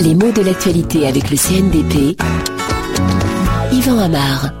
Les mots de l'actualité avec le CNDP. Yvan Amar.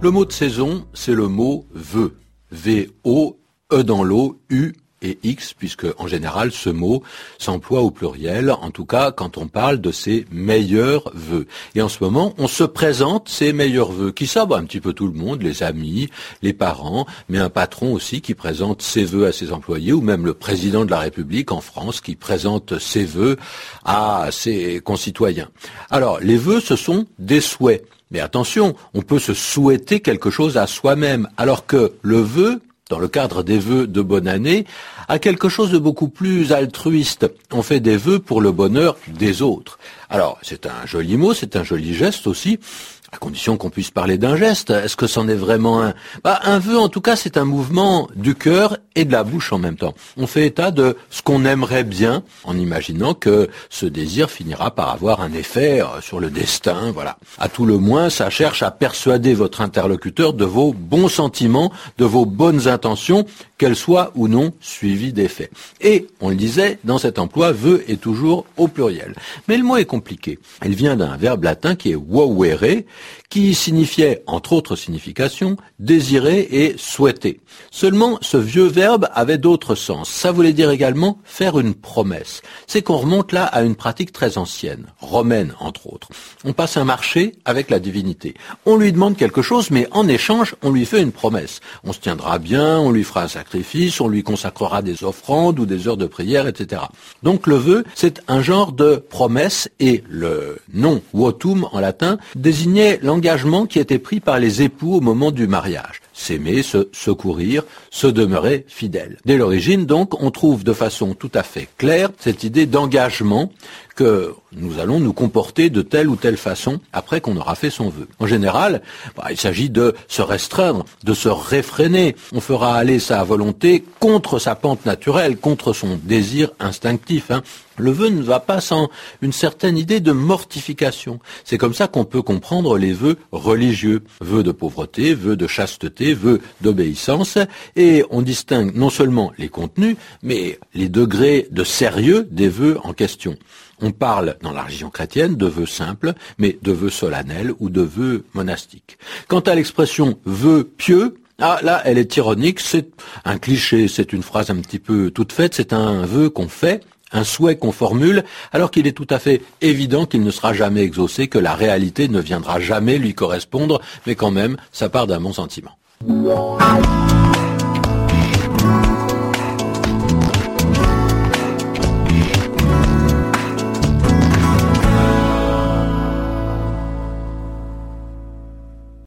Le mot de saison, c'est le mot vœu. V-O, E dans l'eau, U et X, puisque en général ce mot s'emploie au pluriel, en tout cas quand on parle de ses meilleurs vœux. Et en ce moment, on se présente ses meilleurs vœux. Qui ça bah, Un petit peu tout le monde, les amis, les parents, mais un patron aussi qui présente ses vœux à ses employés, ou même le président de la République en France qui présente ses vœux à ses concitoyens. Alors, les vœux, ce sont des souhaits. Mais attention, on peut se souhaiter quelque chose à soi-même, alors que le vœu, dans le cadre des vœux de bonne année, a quelque chose de beaucoup plus altruiste. On fait des vœux pour le bonheur des autres. Alors, c'est un joli mot, c'est un joli geste aussi, à condition qu'on puisse parler d'un geste. Est-ce que c'en est vraiment un? Bah, Un vœu, en tout cas, c'est un mouvement du cœur et de la bouche en même temps. On fait état de ce qu'on aimerait bien, en imaginant que ce désir finira par avoir un effet euh, sur le destin. Voilà. À tout le moins, ça cherche à persuader votre interlocuteur de vos bons sentiments, de vos bonnes intentions, qu'elles soient ou non suivies d'effets. Et, on le disait, dans cet emploi, vœu est toujours au pluriel. Mais le mot est compliqué. Il vient d'un verbe latin qui est wauere, qui signifiait, entre autres significations, désirer et souhaiter. Seulement, ce vieux verbe avait d'autres sens. Ça voulait dire également faire une promesse. C'est qu'on remonte là à une pratique très ancienne, romaine entre autres. On passe un marché avec la divinité. On lui demande quelque chose, mais en échange, on lui fait une promesse. On se tiendra bien, on lui fera un sacrifice, on lui consacrera des offrandes ou des heures de prière, etc. Donc le vœu, c'est un genre de promesse et le nom votum en latin désignait l'engagement qui était pris par les époux au moment du mariage. S'aimer, se secourir, se demeurer fidèle. Dès l'origine, donc, on trouve de façon tout à fait claire cette idée d'engagement que nous allons nous comporter de telle ou telle façon après qu'on aura fait son vœu. En général, bah, il s'agit de se restreindre, de se réfréner. On fera aller sa volonté contre sa pente naturelle, contre son désir instinctif. Hein. Le vœu ne va pas sans une certaine idée de mortification. C'est comme ça qu'on peut comprendre les vœux religieux. Vœux de pauvreté, vœux de chasteté, vœux d'obéissance. Et on distingue non seulement les contenus, mais les degrés de sérieux des vœux en question. On parle dans la religion chrétienne de vœux simples, mais de vœux solennels ou de vœux monastiques. Quant à l'expression vœux pieux, ah, là, elle est ironique, c'est un cliché, c'est une phrase un petit peu toute faite, c'est un vœu qu'on fait, un souhait qu'on formule, alors qu'il est tout à fait évident qu'il ne sera jamais exaucé, que la réalité ne viendra jamais lui correspondre, mais quand même, ça part d'un bon sentiment. Bye.